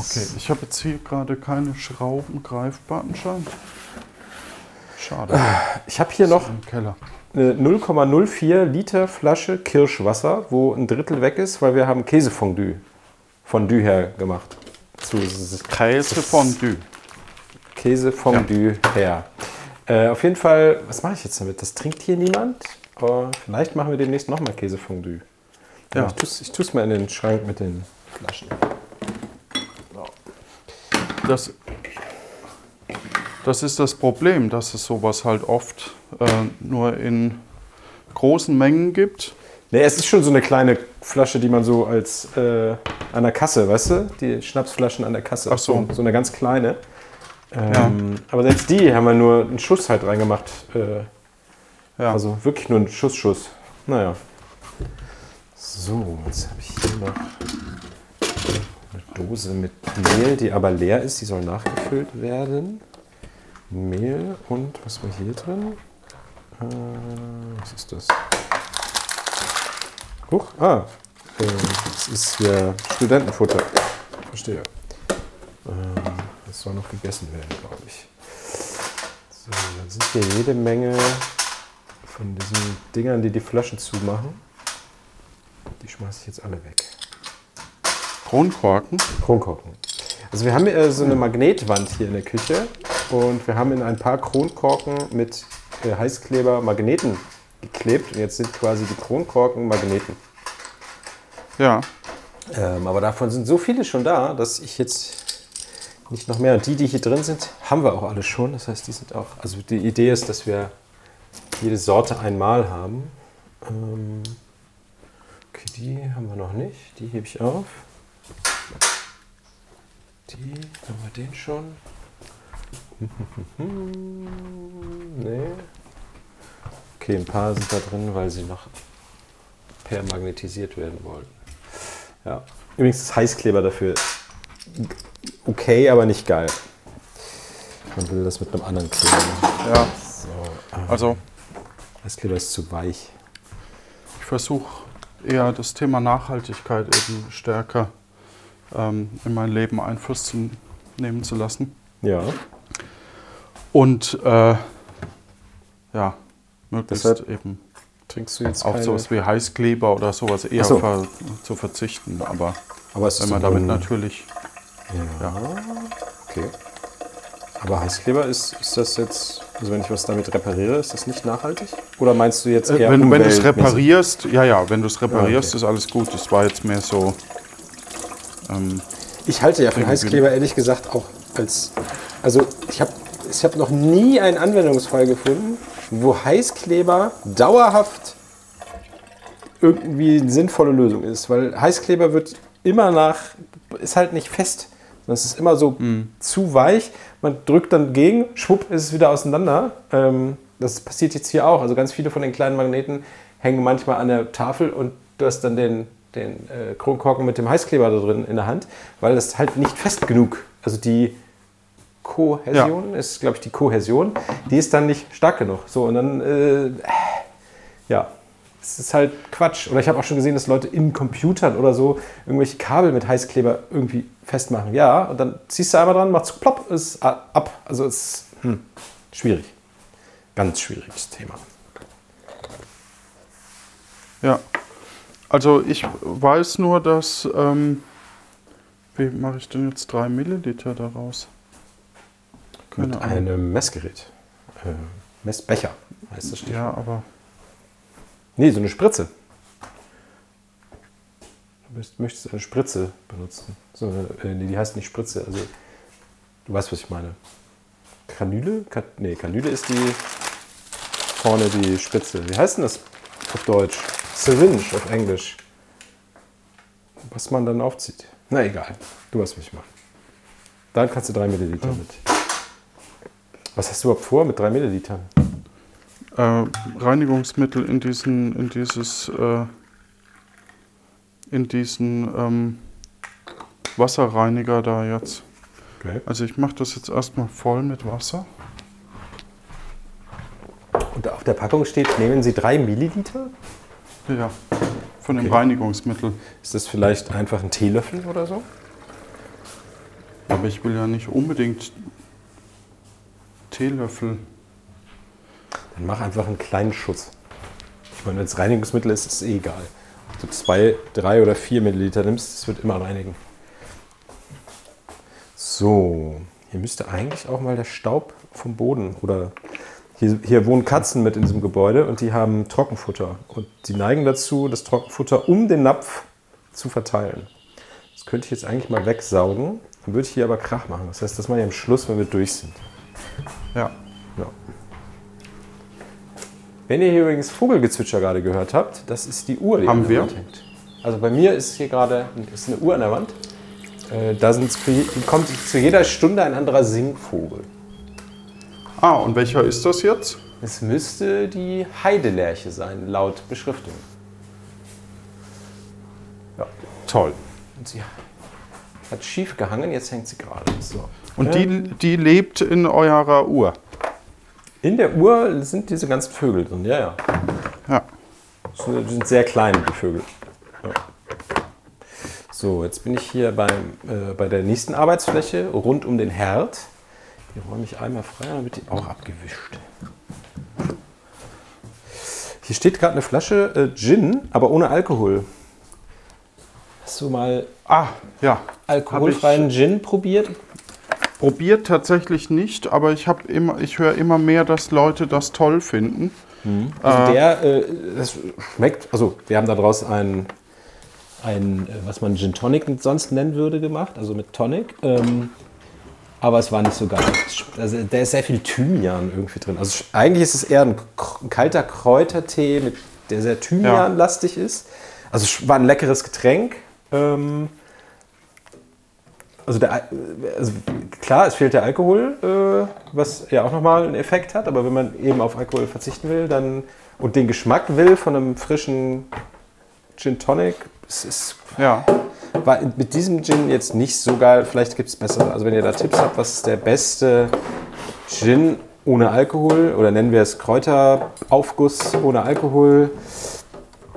Okay, ich habe jetzt hier gerade keine Schrauben greifbar anscheinend. Schade. Ich habe hier noch eine 0,04 Liter Flasche Kirschwasser, wo ein Drittel weg ist, weil wir haben Käsefondue Fondue hergemacht. Zu Käse Fondue. Käsefondue her. Äh, auf jeden Fall, was mache ich jetzt damit? Das trinkt hier niemand, aber vielleicht machen wir demnächst nochmal Käsefondue. Ja. Ja. Ich tue es mal in den Schrank mit den Flaschen. Das, das ist das Problem, dass es sowas halt oft äh, nur in großen Mengen gibt. Nee, es ist schon so eine kleine Flasche, die man so als äh, an der Kasse, weißt du? Die Schnapsflaschen an der Kasse. Ach so. So eine ganz kleine. Ähm, Aber selbst die haben wir nur einen Schuss halt reingemacht. Äh, Ja. Also wirklich nur einen Schuss, Schuss. Naja. So, jetzt habe ich hier noch eine Dose mit Mehl, die aber leer ist. Die soll nachgefüllt werden. Mehl und was war hier drin? Äh, was ist das? Huch, ah, äh, das ist hier Studentenfutter. Verstehe. Ähm, das soll noch gegessen werden, glaube ich. So, dann sind hier jede Menge von diesen Dingern, die die Flaschen zumachen. Die schmeiße ich jetzt alle weg. Kronkorken. Kronkorken. Also wir haben äh, so eine Magnetwand hier in der Küche und wir haben in ein paar Kronkorken mit äh, Heißkleber Magneten geklebt und jetzt sind quasi die Kronkorken Magneten. Ja. Ähm, aber davon sind so viele schon da, dass ich jetzt nicht noch mehr. Und die, die hier drin sind, haben wir auch alle schon. Das heißt, die sind auch. Also die Idee ist, dass wir jede Sorte einmal haben. Ähm, okay, die haben wir noch nicht. Die hebe ich auf. Die, haben wir den schon? nee. Okay, ein paar sind da drin, weil sie noch permagnetisiert werden wollten. Ja. Übrigens ist Heißkleber dafür okay, aber nicht geil. Man will das mit einem anderen Kleber machen. Ja. So, ähm, Also Heißkleber ist zu weich. ich versuche eher das Thema Nachhaltigkeit eben stärker ähm, in mein Leben Einfluss zu nehmen zu lassen. Ja. Und äh, ja, möglichst Deshalb eben Trinkst du jetzt auf sowas wie Heißkleber oder sowas eher so. ver zu verzichten. Aber Aber wenn man damit natürlich. Ja. Okay. Aber Heißkleber ist, ist das jetzt, also wenn ich was damit repariere, ist das nicht nachhaltig? Oder meinst du jetzt Äh, eher wenn wenn du es reparierst, ja, ja, wenn du es reparierst, okay. ist alles gut. Das war jetzt mehr so. Ähm, Ich halte ja von Heißkleber ehrlich gesagt auch als. Also ich habe ich hab noch nie einen Anwendungsfall gefunden, wo Heißkleber dauerhaft irgendwie eine sinnvolle Lösung ist. Weil Heißkleber wird immer nach, ist halt nicht fest. Es ist immer so zu weich. Man drückt dann gegen, schwupp, ist es wieder auseinander. Ähm, das passiert jetzt hier auch. Also ganz viele von den kleinen Magneten hängen manchmal an der Tafel und du hast dann den, den äh, Kronkorken mit dem Heißkleber da drin in der Hand, weil das halt nicht fest genug. Also die Kohäsion ist, glaube ich, die Kohäsion, die ist dann nicht stark genug. So, und dann, äh, ja, es ist halt Quatsch. Oder ich habe auch schon gesehen, dass Leute in Computern oder so irgendwelche Kabel mit Heißkleber irgendwie festmachen. Ja, und dann ziehst du einmal dran, machst plopp, ist a- ab. Also es ist hm, schwierig. Ganz schwieriges Thema. ja. Also ich weiß nur, dass. Ähm, wie mache ich denn jetzt drei Milliliter daraus? Keine Mit Ahnung. einem Messgerät. Äh, Messbecher heißt das. Ja, aber. Nee, so eine Spritze. Du möchtest eine Spritze benutzen. So eine, äh, nee, die heißt nicht Spritze. Also, du weißt, was ich meine. Kanüle? Ka nee, Kanüle ist die vorne die Spitze. Wie heißt denn das auf Deutsch? Syringe auf Englisch. Was man dann aufzieht. Na egal. Du weißt, was ich. Dann kannst du drei Milliliter mit. Was hast du überhaupt vor mit drei Millilitern? Äh, Reinigungsmittel in diesen, in dieses, äh, in diesen ähm, Wasserreiniger da jetzt. Okay. Also ich mache das jetzt erstmal voll mit Wasser. Und auf der Packung steht, nehmen Sie drei Milliliter. Ja, von dem Okay. Reinigungsmittel. Ist das vielleicht einfach ein Teelöffel oder so? Aber ich will ja nicht unbedingt Teelöffel. Dann mach einfach einen kleinen Schuss. Ich meine, wenn es Reinigungsmittel ist, ist es eh egal. Ob du zwei, drei oder vier Milliliter nimmst, das wird immer reinigen. So, hier müsste eigentlich auch mal der Staub vom Boden oder hier, hier wohnen Katzen mit in diesem Gebäude und die haben Trockenfutter und die neigen dazu, das Trockenfutter um den Napf zu verteilen. Das könnte ich jetzt eigentlich mal wegsaugen, dann würde ich hier aber Krach machen. Das heißt, das mache ich am Schluss, wenn wir durch sind. Ja. Ja. Wenn ihr hier übrigens Vogelgezwitscher gerade gehört habt, das ist die Uhr, die Haben an der wir? Wand hängt. Also bei mir ist hier gerade ist eine Uhr an der Wand. Äh, da je- kommt zu jeder Stunde ein anderer Singvogel. Ah, und welcher ist das jetzt? Es müsste die Heidelerche sein, laut Beschriftung. Ja, Toll. und sie hat schief gehangen, jetzt hängt sie gerade. So. Und die, die lebt in eurer Uhr. In der Uhr sind diese ganzen Vögel drin, ja, ja. Ja. Das sind- Die sind sehr klein, die Vögel. Ja. So, jetzt bin ich hier beim, äh, bei der nächsten Arbeitsfläche rund um den Herd. Hier räume ich einmal frei, dann wird die auch abgewischt. Hier steht gerade eine Flasche äh, Gin, aber ohne Alkohol. Hast du mal Ah, ja. alkoholfreien Gin probiert? Probiert tatsächlich nicht, aber ich, immer, ich höre immer mehr, dass Leute das toll finden. Also der, äh, das schmeckt, also wir haben daraus ein, ein, äh, was man Gin Tonic sonst nennen würde, gemacht, also mit Tonic. Ähm, aber es war nicht so geil. Also da ist sehr viel Thymian irgendwie drin. Also eigentlich ist es eher ein, kalter Kräutertee, mit, der sehr Thymianlastig ist. Also es war ein leckeres Getränk. Ähm, also, der, Al- also klar, es fehlt der Alkohol, äh, was ja auch nochmal einen Effekt hat, aber wenn man eben auf Alkohol verzichten will dann, und den Geschmack will von einem frischen Gin Tonic, es ist, Ja. War mit diesem Gin jetzt nicht so geil. Vielleicht gibt es bessere. Also wenn ihr da Tipps habt, was ist der beste Gin ohne Alkohol oder nennen wir es Kräuteraufguss ohne Alkohol,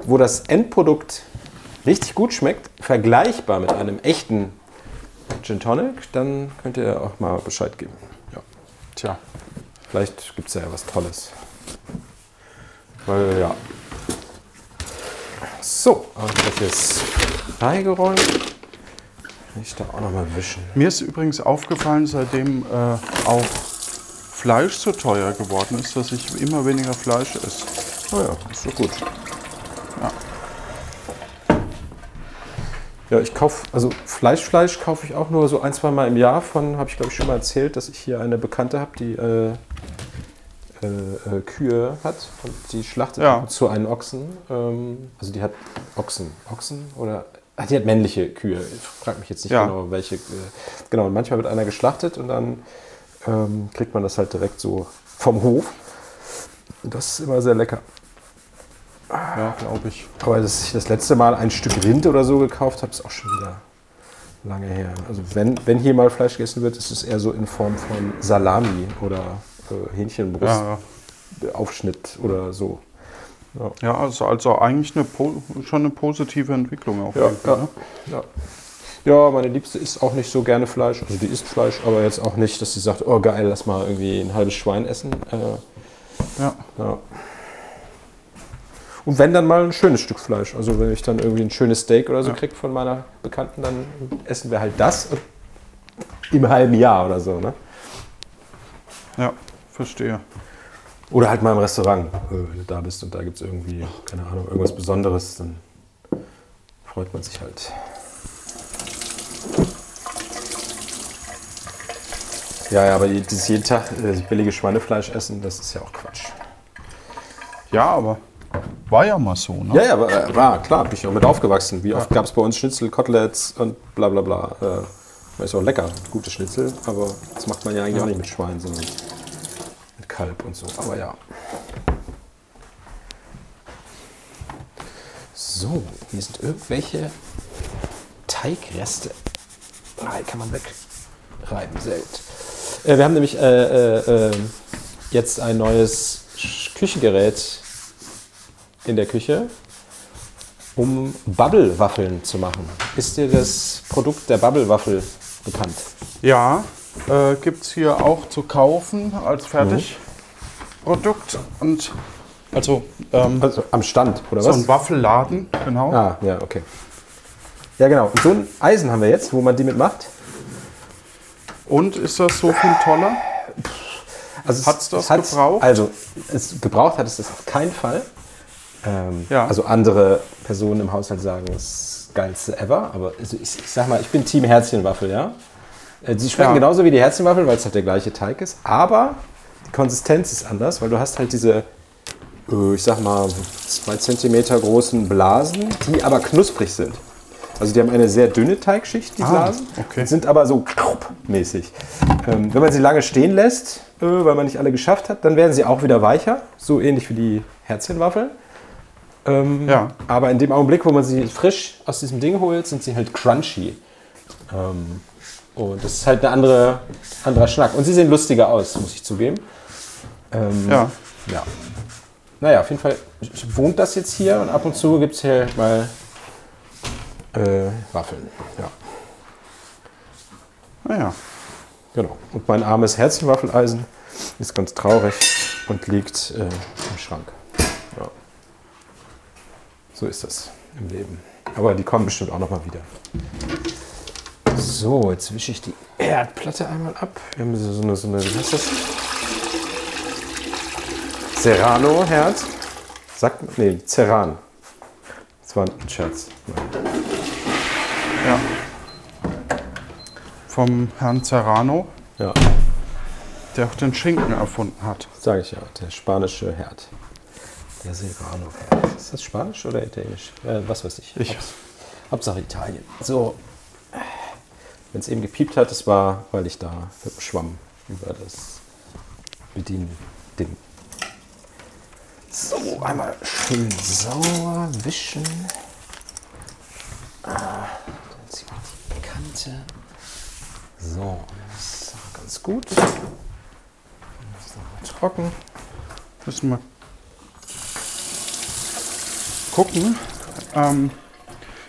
wo das Endprodukt richtig gut schmeckt, vergleichbar mit einem echten Gin Tonic, dann könnt ihr auch mal Bescheid geben. Ja. Tja. Vielleicht gibt es ja was Tolles. Weil, ja. So, und das jetzt freigeräumt. Kann ich da auch nochmal wischen. Mir ist übrigens aufgefallen, seitdem äh, auch Fleisch so teuer geworden ist, dass ich immer weniger Fleisch esse. Oh ja, ist doch gut. Ja, ich kaufe, also Fleischfleisch kaufe ich auch nur so ein, zwei Mal im Jahr von, habe ich glaube ich schon mal erzählt, dass ich hier eine Bekannte habe, die äh, äh, äh, Kühe hat und die schlachtet Ja. zu einen Ochsen. Ähm, also die hat Ochsen. Ochsen oder. Ah, die hat männliche Kühe. Ich frage mich jetzt nicht Ja. genau, welche. Äh, genau, und manchmal wird einer geschlachtet und dann ähm, kriegt man das halt direkt so vom Hof. Und das ist immer sehr lecker. Ja, glaube ich. Aber dass ich das letzte Mal ein Stück Rind oder so gekauft habe, ist auch schon wieder lange her. Also wenn, wenn hier mal Fleisch gegessen wird, ist es eher so in Form von Salami oder äh, Hähnchenbrust, Ja, ja. Aufschnitt oder so. ja also, also eigentlich eine, schon eine positive Entwicklung auf Ja, ja. Ne? Ja. Ja, meine Liebste isst auch nicht so gerne Fleisch. Also die isst Fleisch, aber jetzt auch nicht, dass sie sagt, oh geil, lass mal irgendwie ein halbes Schwein essen. Äh, Ja. Ja. Und wenn dann mal ein schönes Stück Fleisch. Also wenn ich dann irgendwie ein schönes Steak oder so Ja. krieg von meiner Bekannten, dann essen wir halt das im halben Jahr oder so. Ne? ja, verstehe. Oder halt mal im Restaurant, äh, wenn du da bist und da gibt es irgendwie, keine Ahnung, irgendwas Besonderes, dann freut man sich halt. Ja, ja, aber die- dieses jeden Tag äh, billige Schweinefleisch essen, das ist ja auch Quatsch. Ja, aber war ja mal so. Ne? Ja, ja, aber, äh, war klar, bin ich auch mit aufgewachsen. Wie oft gab es bei uns Schnitzel, Koteletts und bla bla bla. Äh, ist auch lecker, gute Schnitzel, aber das macht man ja eigentlich auch nicht mit Schwein, sondern Kalb und so. Aber ja. So, hier sind irgendwelche Teigreste. Nein, kann man wegreiben, selten. Äh, wir haben nämlich äh, äh, äh, jetzt ein neues Küchengerät in der Küche, um Bubble-Waffeln zu machen. Ist dir das Produkt der Bubble-Waffel bekannt? Ja, äh, gibt es hier auch zu kaufen als Fertigprodukt. Und also, ähm, Also am Stand, oder so was? ein Waffelladen, genau. Ah, ja, okay. Ja, genau. Und so ein Eisen haben wir jetzt, wo man die mitmacht. Und ist das so viel toller? Also es- Hat's das es hat- gebraucht? Also, es gebraucht hat es das auf keinen Fall. Ähm, Ja. Also andere Personen im Haushalt sagen, es ist das geilste ever. Aber also ich, ich sag mal, ich bin Team Herzchenwaffel, ja. Äh, Sie schmecken Ja. genauso wie die Herzchenwaffel, weil es halt der gleiche Teig ist. Aber die Konsistenz ist anders, weil du hast halt diese, äh, ich sag mal, zwei Zentimeter großen Blasen, die aber knusprig sind. Also die haben eine sehr dünne Teigschicht, die Ah, Blasen, okay. sind aber so mäßig. Ähm, wenn man sie lange stehen lässt, äh, weil man nicht alle geschafft hat, dann werden sie auch wieder weicher, so ähnlich wie die Herzchenwaffeln. Ähm, Ja. Aber in dem Augenblick, wo man sie frisch aus diesem Ding holt, sind sie halt crunchy. Ähm, und das ist halt ein andere, anderer Schnack. Und sie sehen lustiger aus, muss ich zugeben. Ähm, Ja. ja. Naja, auf jeden Fall wohnt das jetzt hier und ab und zu gibt es hier mal äh, Waffeln. Ja, Naja. genau. Und mein armes Herzchenwaffeleisen ist ganz traurig und liegt äh, im Schrank. Ja. So ist das im Leben. Aber die kommen bestimmt auch noch mal wieder. So, jetzt wische ich die Erdplatte einmal ab. Wir haben so eine, so eine wie heißt das? Serrano-Herz. Sagt, nee, Serran. Das war ein Scherz. Ja. Vom Herrn Serrano, Ja, der auch den Schinken erfunden hat. sage ich ja. Der spanische Herd. Der Serrano-Herd. Ist das Spanisch oder Italienisch? Äh, was weiß ich. Ich. Haupts- Hauptsache Italien. So. Wenn es eben gepiept hat, das war, weil ich da mit dem Schwamm über das Bediending. So, einmal schön sauer wischen. Ah, dann ziehen wir die Kante. So, das ist auch ganz gut. Das ist noch mal trocken. Müssen wir gucken. Ähm,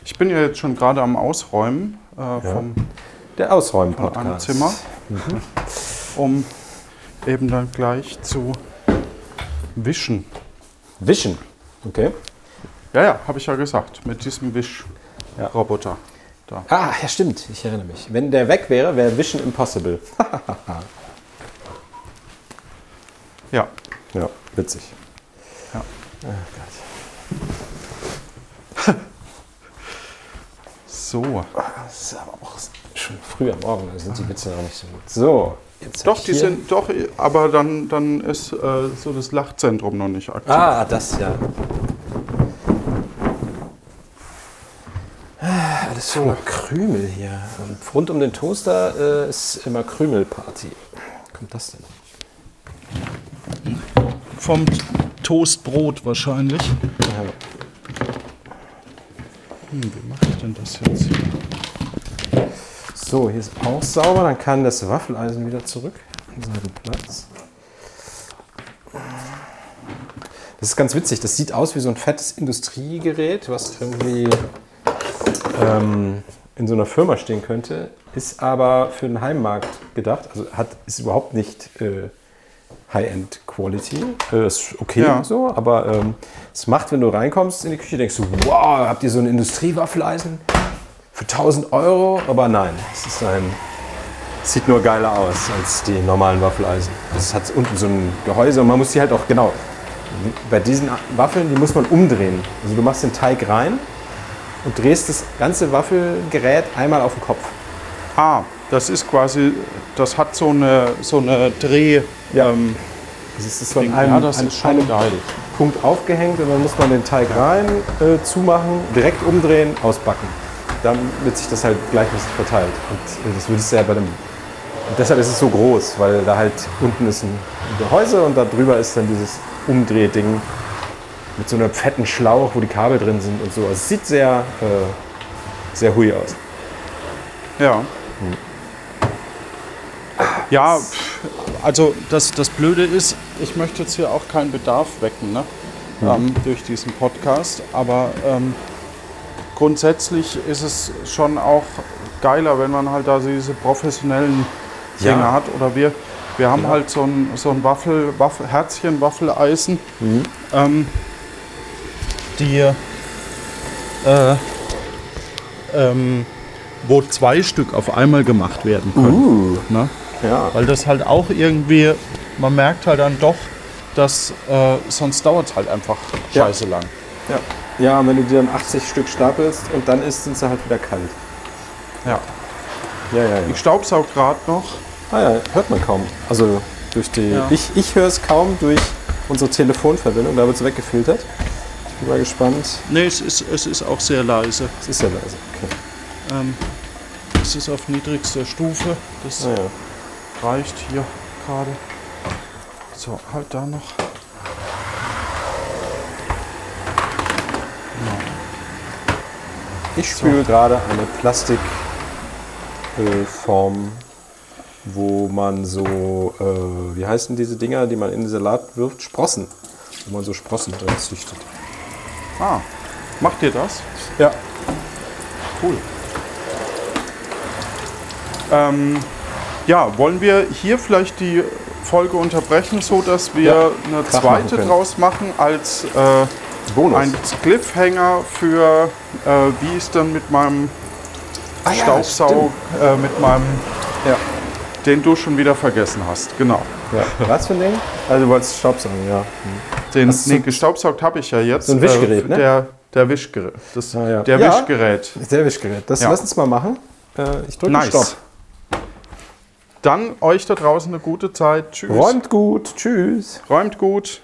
ich bin ja jetzt schon gerade am Ausräumen äh, vom, Der Ausräumen-Podcast. Zimmer, um eben dann gleich zu wischen. Wischen. Okay. Ja, ja, habe ich ja gesagt, mit diesem Ja. Wischroboter. Da. Ah, ja, stimmt. Ich erinnere mich. Wenn der weg wäre, wäre Wischen impossible. Ja, Ja, witzig. Ja. Ah, Gott. so. Das ist aber auch schon früh am Morgen, da sind die Witze noch nicht so gut. So, jetzt Doch, die hier- sind, doch, aber dann, dann ist äh, so das Lachzentrum noch nicht aktiv. Ah, das ja. Ah, Alles voller Krümel hier. Und rund um den Toaster äh, ist immer Krümelparty. Kommt das denn? Vom Toastbrot wahrscheinlich. Ja. Hm, wie mache ich denn das jetzt? So, hier ist auch sauber. Dann kann das Waffeleisen wieder zurück an seinen Platz. Das ist ganz witzig. Das sieht aus wie so ein fettes Industriegerät, was irgendwie ähm, in so einer Firma stehen könnte, ist aber für den Heimmarkt gedacht. Also hat, ist überhaupt nicht äh, High-End Quality. Äh, ist okay Ja. so, aber ähm, es macht, wenn du reinkommst in die Küche, denkst du, wow, habt ihr so ein Industriewaffeleisen? Für 1000 Euro, aber nein, es ist ein, sieht nur geiler aus als die normalen Waffeleisen. Es hat unten so ein Gehäuse und man muss die halt auch, genau, bei diesen Waffeln, die muss man umdrehen. Also du machst den Teig rein und drehst das ganze Waffelgerät einmal auf den Kopf. Ah, das ist quasi, das hat so eine, so eine Dreh. Ja. Ähm, es ist von Ja, einem, das an ist schon einem geil. Punkt aufgehängt und dann muss man den Teig rein, äh, zumachen, direkt umdrehen, ausbacken. Dann wird sich das halt gleichmäßig verteilt. Und äh, das würdest du ja bei dem. Und deshalb ist es so groß, weil da halt unten ist ein Gehäuse und da drüber ist dann dieses Umdrehding mit so einem fetten Schlauch, wo die Kabel drin sind und so. Also es sieht sehr, äh, sehr hui aus. ja. Ja, pff, also das, das Blöde ist, ich möchte jetzt hier auch keinen Bedarf wecken ne? ähm, durch diesen Podcast, aber ähm, grundsätzlich ist es schon auch geiler, wenn man halt da diese professionellen Ja. Dinge hat. Oder wir, wir haben Ja. halt so ein, so ein Waffel, Waffel, Herzchen, Waffeleisen, ähm, die äh, ähm, wo zwei Stück auf einmal gemacht werden können. Uh, Ne? ja. Weil das halt auch irgendwie, man merkt halt dann doch, dass äh, sonst dauert es halt einfach Ja. scheiße lang. ja. Ja, und wenn du dir dann 80 Stück stapelst und dann ist, sind sie halt wieder kalt. Ja. Ja, ja, ja. Ich staubsaug gerade noch. Ah ja, hört man kaum. Also durch die. Ja. Ich, ich höre es kaum durch unsere Telefonverbindung, da wird es weggefiltert. Ich bin mal gespannt. Nee, es ist, es ist auch sehr leise. Es ist ja leise. Okay. Ähm, es ist auf niedrigster Stufe. Das Ah ja. reicht hier gerade. So, halt da noch. Ich spüre gerade eine Plastikform, Form, wo man so, äh, wie heißen diese Dinger, die man in den Salat wirft? Sprossen. Wo man so Sprossen drin züchtet. Ah, macht ihr das? Ja. Cool. Ähm, ja, wollen wir hier vielleicht die Folge unterbrechen, so dass wir Ja, eine machen zweite können. draus machen als äh, Bonus. ein Cliffhanger für äh, wie es dann mit meinem Ah ja, Staubsaug, äh, mit meinem, Ja. den du schon wieder vergessen hast. Genau. ja. Was für ein Ding? Also du wolltest Staubsaugen, ja. Den, ist nee, so- gestaubsaugt habe ich ja jetzt. So ein Wischgerät, äh, ne? Der, der Wischgerät. Das, Ah, ja. Der Ja. Wischgerät. Sehr Wischgerät. Das Ja. lass uns mal machen. Äh, ich drücke Nice. Stopp. Dann euch da draußen eine gute Zeit. Tschüss. Räumt gut. Tschüss. Räumt gut.